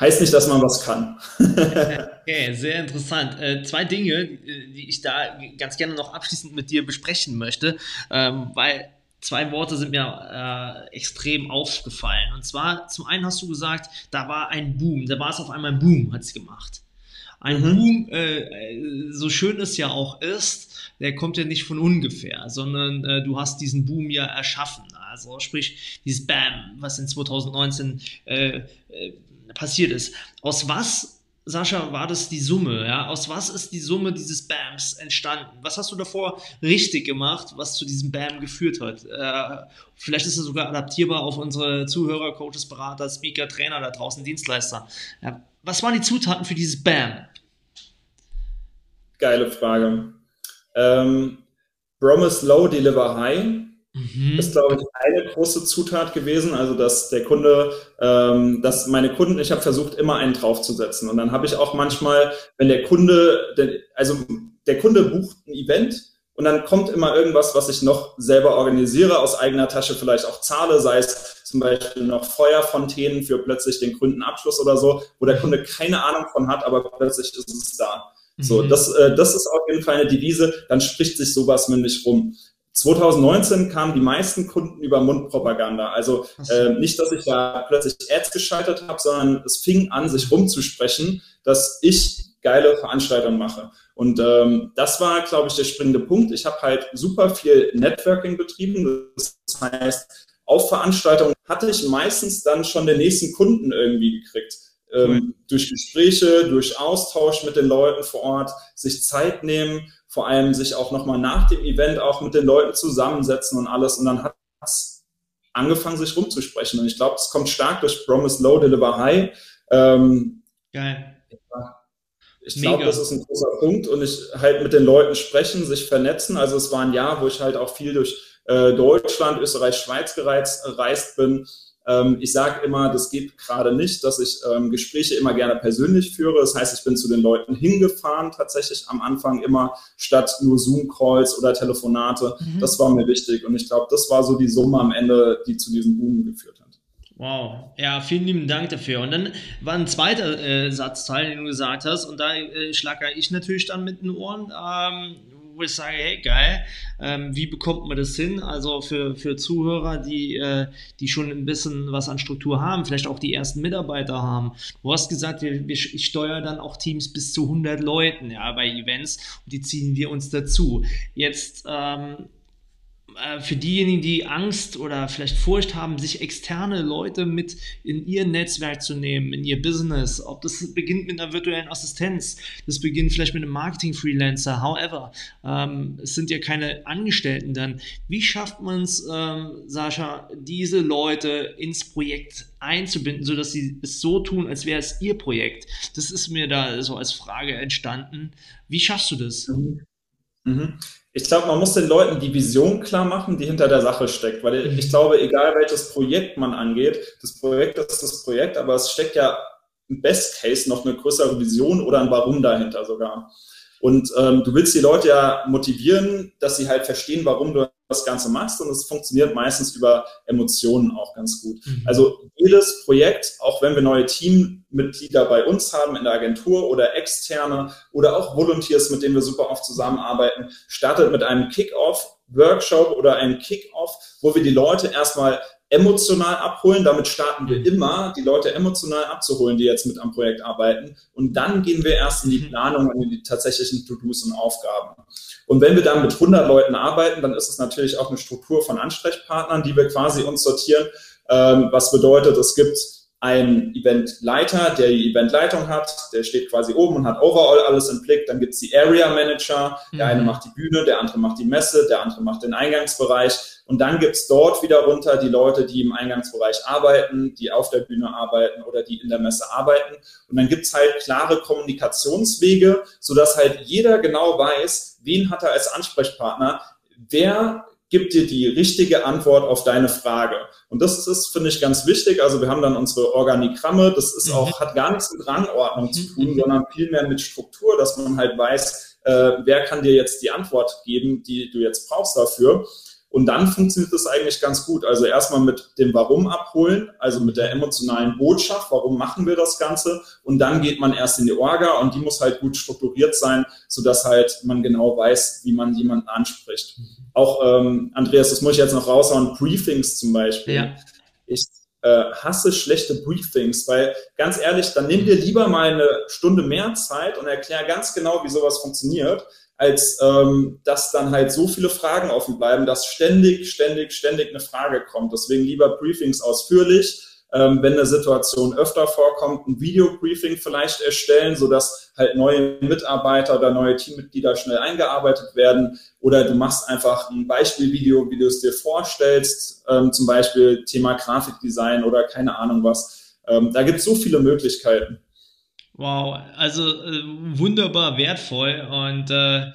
heißt nicht, dass man was kann. *laughs* okay, sehr interessant. Äh, zwei Dinge, die ich da ganz gerne noch abschließend mit dir besprechen möchte, ähm, weil zwei Worte sind mir äh, extrem aufgefallen. Und zwar, zum einen hast du gesagt, da war ein Boom, da war es auf einmal ein Boom, hat es gemacht. Ein mhm. Boom, äh, so schön es ja auch ist, der kommt ja nicht von ungefähr, sondern äh, du hast diesen Boom ja erschaffen. Also sprich, dieses Bam, was in 2019 äh, äh passiert ist. Aus was, Sascha, war das die Summe? Ja? Aus was ist die Summe dieses Bams entstanden? Was hast du davor richtig gemacht, was zu diesem Bam geführt hat? Äh, vielleicht ist es sogar adaptierbar auf unsere Zuhörer, Coaches, Berater, Speaker, Trainer da draußen, Dienstleister. Ja, was waren die Zutaten für dieses Bam? Geile Frage. Ähm, Promise Low, Deliver High Mhm. ist, glaube ich, eine große Zutat gewesen. Also, dass der Kunde, ähm, dass meine Kunden, ich habe versucht, immer einen draufzusetzen. Und dann habe ich auch manchmal, wenn der Kunde, der, also der Kunde bucht ein Event und dann kommt immer irgendwas, was ich noch selber organisiere, aus eigener Tasche vielleicht auch zahle, sei es zum Beispiel noch Feuerfontänen für plötzlich den Kundenabschluss oder so, wo der Kunde keine Ahnung von hat, aber plötzlich ist es da. So, mhm. das, äh, das ist auf jeden Fall eine Devise, dann spricht sich sowas mündlich rum. 2019 kamen die meisten Kunden über Mundpropaganda. Also äh, nicht, dass ich da plötzlich Ads geschaltet habe, sondern es fing an, sich rumzusprechen, dass ich geile Veranstaltungen mache. Und ähm, das war, glaube ich, der springende Punkt. Ich habe halt super viel Networking betrieben. Das heißt, auf Veranstaltungen hatte ich meistens dann schon den nächsten Kunden irgendwie gekriegt. Ähm, durch Gespräche, durch Austausch mit den Leuten vor Ort, sich Zeit nehmen vor allem sich auch nochmal nach dem Event auch mit den Leuten zusammensetzen und alles. Und dann hat es angefangen, sich rumzusprechen. Und ich glaube, es kommt stark durch Promise Low, Deliver High. Ähm, Geil. ich glaube, das ist ein großer Punkt und ich halt mit den Leuten sprechen, sich vernetzen. Also es war ein Jahr, wo ich halt auch viel durch äh, Deutschland, Österreich, Schweiz gereist, gereist bin. Ähm, ich sage immer, das geht gerade nicht, dass ich ähm, Gespräche immer gerne persönlich führe. Das heißt, ich bin zu den Leuten hingefahren, tatsächlich am Anfang immer, statt nur Zoom-Calls oder Telefonate. Mhm. Das war mir wichtig und ich glaube, das war so die Summe am Ende, die zu diesem Boom geführt hat. Wow, ja, vielen lieben Dank dafür. Und dann war ein zweiter äh, Satzteil, den du gesagt hast, und da äh, schlagere ich natürlich dann mit den Ohren, ähm, wo ich sage, hey, geil, ähm, wie bekommt man das hin? Also für, für Zuhörer, die, äh, die schon ein bisschen was an Struktur haben, vielleicht auch die ersten Mitarbeiter haben. Du hast gesagt, wir, wir, ich steuere dann auch Teams bis zu 100 Leuten ja, bei Events und die ziehen wir uns dazu. Jetzt ähm, äh, für diejenigen, die Angst oder vielleicht Furcht haben, sich externe Leute mit in ihr Netzwerk zu nehmen, in ihr Business, ob das beginnt mit einer virtuellen Assistenz, das beginnt vielleicht mit einem Marketing-Freelancer, however, ähm, es sind ja keine Angestellten dann. Wie schafft man es, ähm, Sascha, diese Leute ins Projekt einzubinden, sodass sie es so tun, als wäre es ihr Projekt? Das ist mir da so als Frage entstanden. Wie schaffst du das? Mhm. Mhm ich glaube, man muss den Leuten die Vision klar machen, die hinter der Sache steckt. Weil mhm. ich glaube, egal welches Projekt man angeht, das Projekt ist das Projekt, aber es steckt ja im Best Case noch eine größere Vision oder ein Warum dahinter sogar. Und ähm, du willst die Leute ja motivieren, dass sie halt verstehen, warum du das Ganze machst. Und es funktioniert meistens über Emotionen auch ganz gut. Mhm. Also jedes Projekt, auch wenn wir neue Teammitglieder bei uns haben in der Agentur oder externe oder auch Volunteers, mit denen wir super oft zusammenarbeiten, startet mit einem Kick-Off Workshop oder einem Kick-Off, wo wir die Leute erstmal emotional abholen. Damit starten wir immer, die Leute emotional abzuholen, die jetzt mit am Projekt arbeiten. Und dann gehen wir erst in die mhm. Planung und in die tatsächlichen To-Dos und Aufgaben. Und wenn wir dann mit 100 Leuten arbeiten, dann ist es natürlich auch eine Struktur von Ansprechpartnern, die wir quasi uns sortieren. Ähm, was bedeutet, es gibt einen Eventleiter, der die Eventleitung hat, der steht quasi oben und hat overall alles im Blick. Dann gibt's die Area Manager, der mhm. eine macht die Bühne, der andere macht die Messe, der andere macht den Eingangsbereich. Und dann gibt's dort wieder runter die Leute, die im Eingangsbereich arbeiten, die auf der Bühne arbeiten oder die in der Messe arbeiten. Und dann gibt's halt klare Kommunikationswege, sodass halt jeder genau weiß, wen hat er als Ansprechpartner, wer gibt dir die richtige Antwort auf deine Frage. Und das ist, finde ich, ganz wichtig. Also wir haben dann unsere Organigramme. Das ist auch, mhm. hat gar nichts mit Rangordnung zu tun, mhm. sondern vielmehr mit Struktur, dass man halt weiß, äh, wer kann dir jetzt die Antwort geben, die du jetzt brauchst dafür. Und dann funktioniert das eigentlich ganz gut. Also erstmal mit dem Warum abholen, also mit der emotionalen Botschaft, warum machen wir das Ganze? Und dann geht man erst in die Orga und die muss halt gut strukturiert sein, sodass halt man genau weiß, wie man jemanden anspricht. Auch, ähm, Andreas, das muss ich jetzt noch raushauen, Briefings zum Beispiel. Ja. Ich äh, hasse schlechte Briefings, weil ganz ehrlich, dann nimm dir lieber mal eine Stunde mehr Zeit und erklär ganz genau, wie sowas funktioniert als ähm, dass dann halt so viele Fragen offen bleiben, dass ständig, ständig, ständig eine Frage kommt. Deswegen lieber Briefings ausführlich. Ähm, wenn eine Situation öfter vorkommt, ein Videobriefing vielleicht erstellen, sodass halt neue Mitarbeiter oder neue Teammitglieder schnell eingearbeitet werden. Oder du machst einfach ein Beispielvideo, wie du es dir vorstellst, ähm, zum Beispiel Thema Grafikdesign oder keine Ahnung was. Ähm, da gibt es so viele Möglichkeiten. Wow, also äh, wunderbar wertvoll und äh,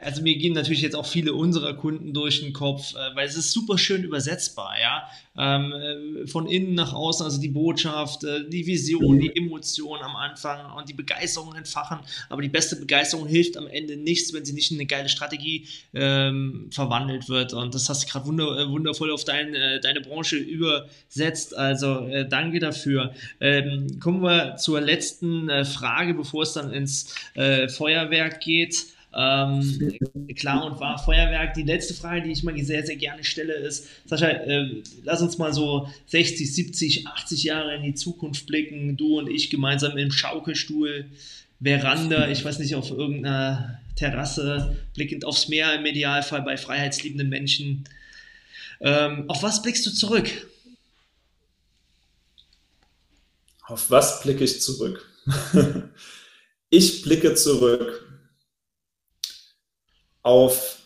also mir gehen natürlich jetzt auch viele unserer Kunden durch den Kopf, äh, weil es ist super schön übersetzbar, ja. Ähm, äh, von innen nach außen, also die Botschaft, äh, die Vision, die Emotion am Anfang und die Begeisterung entfachen. Aber die beste Begeisterung hilft am Ende nichts, wenn sie nicht in eine geile Strategie ähm, verwandelt wird. Und das hast du gerade wunder, wundervoll auf dein, deine Branche übersetzt. Also äh, danke dafür. Ähm, kommen wir zur letzten äh, Frage, bevor es dann ins Feuerwerk geht. Ähm, klar und wahr Feuerwerk. Die letzte Frage, die ich mal sehr, sehr gerne stelle, ist, Sascha, äh, lass uns mal so 60, 70, 80 Jahre in die Zukunft blicken. Du und ich gemeinsam im Schaukelstuhl, Veranda, ich weiß nicht, auf irgendeiner Terrasse, blickend aufs Meer im Idealfall bei freiheitsliebenden Menschen. Ähm, auf was blickst du zurück? Auf was blicke ich zurück? *laughs* ich blicke zurück auf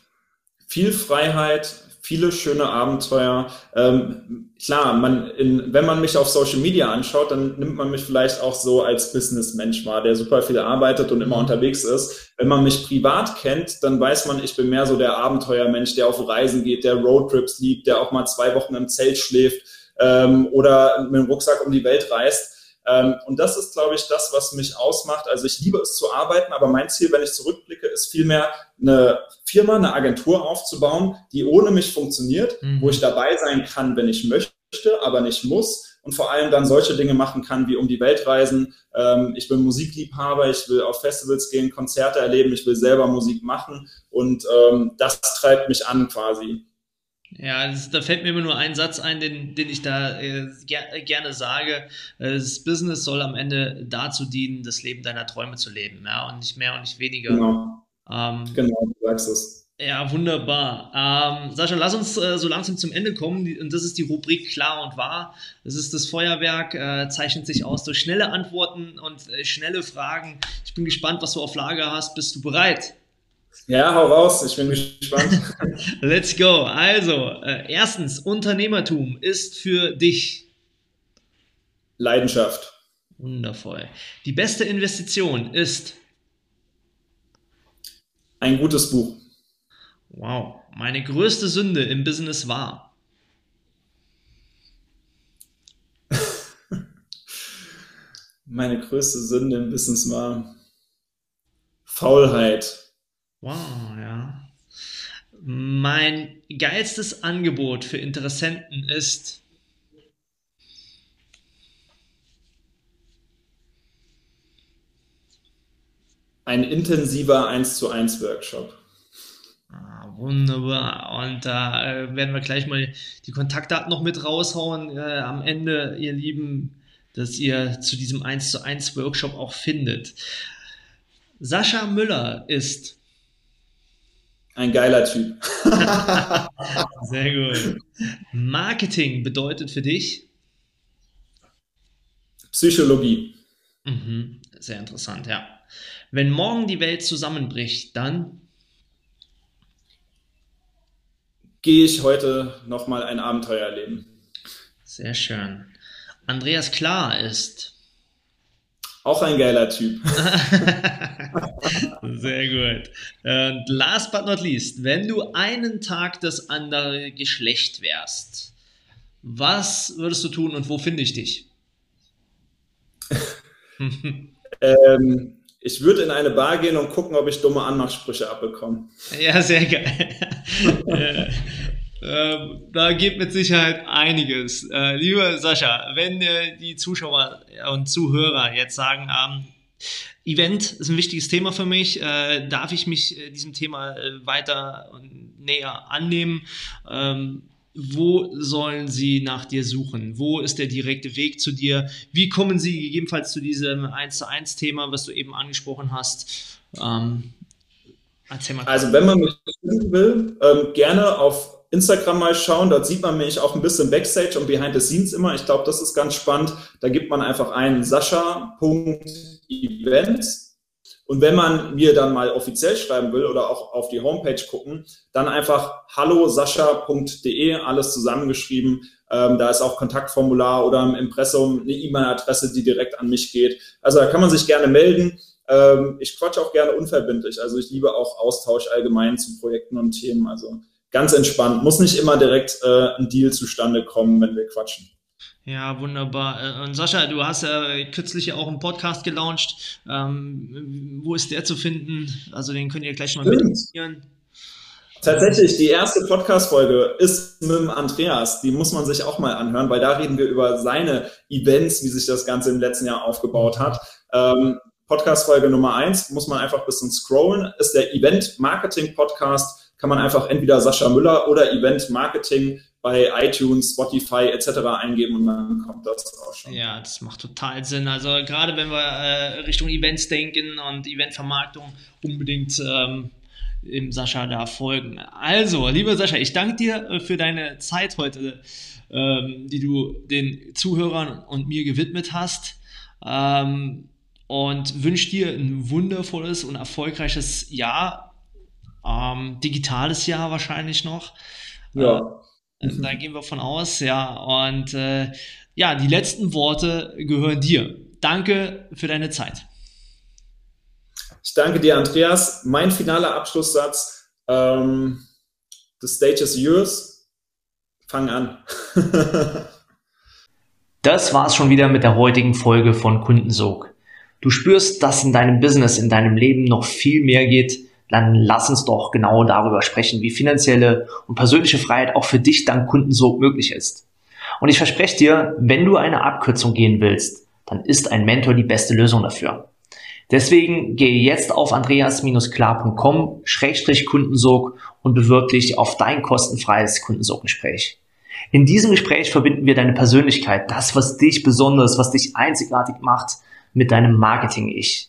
viel Freiheit, viele schöne Abenteuer. Ähm, klar, man in, wenn man mich auf Social Media anschaut, dann nimmt man mich vielleicht auch so als Businessmensch wahr, der super viel arbeitet und immer mhm. unterwegs ist. Wenn man mich privat kennt, dann weiß man, ich bin mehr so der Abenteuermensch, der auf Reisen geht, der Roadtrips liebt, der auch mal zwei Wochen im Zelt schläft ähm, oder mit dem Rucksack um die Welt reist. Ähm, und das ist, glaube ich, das, was mich ausmacht. Also ich liebe es zu arbeiten, aber mein Ziel, wenn ich zurückblicke, ist vielmehr eine Firma, eine Agentur aufzubauen, die ohne mich funktioniert, mhm. wo ich dabei sein kann, wenn ich möchte, aber nicht muss und vor allem dann solche Dinge machen kann, wie um die Welt reisen. Ähm, ich bin Musikliebhaber, ich will auf Festivals gehen, Konzerte erleben, ich will selber Musik machen und ähm, das treibt mich an quasi. Ja, das, da fällt mir immer nur ein Satz ein, den, den ich da äh, ger gerne sage. Das Business soll am Ende dazu dienen, das Leben deiner Träume zu leben, ja, und nicht mehr und nicht weniger. Genau. Ähm, genau, du sagst es. Ja, wunderbar. Ähm, Sascha, lass uns äh, so langsam zum Ende kommen. Und das ist die Rubrik Klar und Wahr. Das ist das Feuerwerk, äh, zeichnet sich aus durch schnelle Antworten und äh, schnelle Fragen. Ich bin gespannt, was du auf Lager hast. Bist du bereit? Ja, hau raus, ich bin gespannt. *laughs* Let's go. Also, äh, erstens, Unternehmertum ist für dich Leidenschaft. Wundervoll. Die beste Investition ist ein gutes Buch. Wow. Meine größte Sünde im Business war. *laughs* Meine größte Sünde im Business war Faulheit. Wow, ja. Mein geilstes Angebot für Interessenten ist ein intensiver 1 zu 1 Workshop. Ah, wunderbar. Und da äh, werden wir gleich mal die Kontaktdaten noch mit raushauen äh, am Ende, ihr Lieben, dass ihr zu diesem 1 zu 1 Workshop auch findet. Sascha Müller ist ein geiler Typ. *laughs* Sehr gut. Marketing bedeutet für dich? Psychologie. Mhm. Sehr interessant, ja. Wenn morgen die Welt zusammenbricht, dann gehe ich heute nochmal ein Abenteuer erleben. Sehr schön. Andreas Klar ist auch ein geiler Typ. *laughs* Sehr gut. Und last but not least, wenn du einen Tag das andere Geschlecht wärst, was würdest du tun und wo finde ich dich? *laughs* ähm, ich würde in eine Bar gehen und gucken, ob ich dumme Anmachsprüche abbekomme. Ja, sehr geil. *laughs* Ähm, da geht mit Sicherheit einiges. Äh, lieber Sascha, wenn äh, die Zuschauer und Zuhörer jetzt sagen, ähm, Event ist ein wichtiges Thema für mich, äh, darf ich mich äh, diesem Thema äh, weiter und näher annehmen? Ähm, wo sollen sie nach dir suchen? Wo ist der direkte Weg zu dir? Wie kommen sie gegebenenfalls zu diesem 1 zu 1 Thema, was du eben angesprochen hast? Ähm, also wenn man mich finden will, ähm, gerne auf Instagram mal schauen, dort sieht man mich auch ein bisschen Backstage und Behind the Scenes immer. Ich glaube, das ist ganz spannend. Da gibt man einfach ein sascha.events. Und wenn man mir dann mal offiziell schreiben will oder auch auf die Homepage gucken, dann einfach hallosascha.de, alles zusammengeschrieben. Ähm, da ist auch Kontaktformular oder im Impressum eine E-Mail-Adresse, die direkt an mich geht. Also da kann man sich gerne melden. Ähm, ich quatsche auch gerne unverbindlich. Also ich liebe auch Austausch allgemein zu Projekten und Themen. Also ganz entspannt. Muss nicht immer direkt äh, ein Deal zustande kommen, wenn wir quatschen. Ja, wunderbar. Äh, und Sascha, du hast ja kürzlich auch einen Podcast gelauncht. Ähm, wo ist der zu finden? Also den könnt ihr gleich mal mitnehmen. Tatsächlich, die erste Podcast-Folge ist mit dem Andreas. Die muss man sich auch mal anhören, weil da reden wir über seine Events, wie sich das Ganze im letzten Jahr aufgebaut hat. Ähm, Podcast-Folge Nummer eins muss man einfach ein bisschen scrollen, ist der Event-Marketing-Podcast kann man einfach entweder Sascha Müller oder Event Marketing bei iTunes, Spotify etc. eingeben und dann kommt das auch schon. Ja, das macht total Sinn. Also gerade wenn wir äh, Richtung Events denken und Eventvermarktung, unbedingt ähm, im Sascha da folgen. Also, lieber Sascha, ich danke dir äh, für deine Zeit heute, ähm, die du den Zuhörern und mir gewidmet hast. Ähm, und wünsche dir ein wundervolles und erfolgreiches Jahr ähm, digitales Jahr wahrscheinlich noch. Ja. Äh, da gehen wir von aus, ja. Und äh, ja, die letzten Worte gehören dir. Danke für deine Zeit. Ich danke dir, Andreas. Mein finaler Abschlusssatz: ähm, The stage is yours. Fang an. *laughs* das war's schon wieder mit der heutigen Folge von Kundensog. Du spürst, dass in deinem Business, in deinem Leben noch viel mehr geht dann lass uns doch genau darüber sprechen, wie finanzielle und persönliche Freiheit auch für dich dank Kundensog möglich ist. Und ich verspreche dir, wenn du eine Abkürzung gehen willst, dann ist ein Mentor die beste Lösung dafür. Deswegen gehe jetzt auf andreas-klar.com-kundensog und bewirb dich auf dein kostenfreies Kundensoggespräch. In diesem Gespräch verbinden wir deine Persönlichkeit, das, was dich besonders, was dich einzigartig macht, mit deinem Marketing-Ich